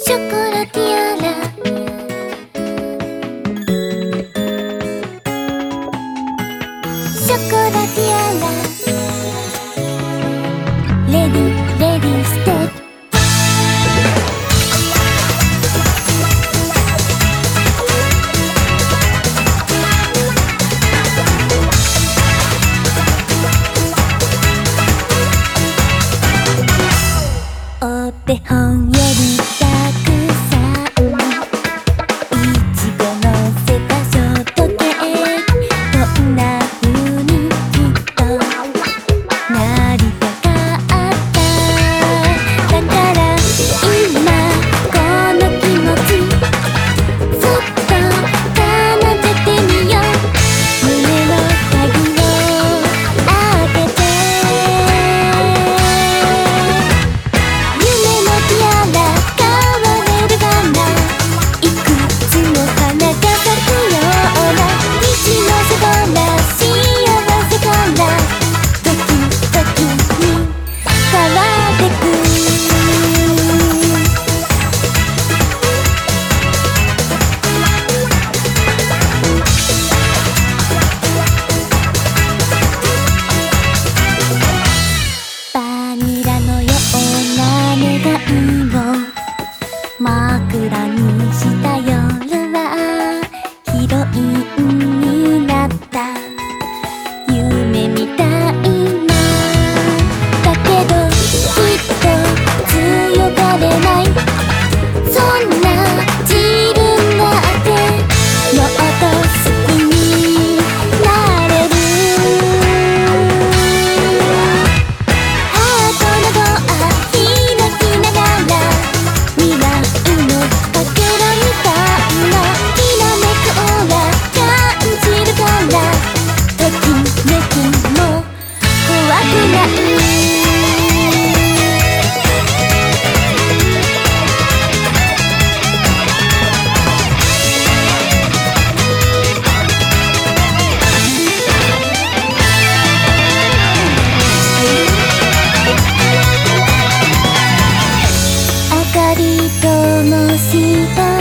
ショコラティアラ」「ショコラティアラ」「レディレディステップ」お手本より一もし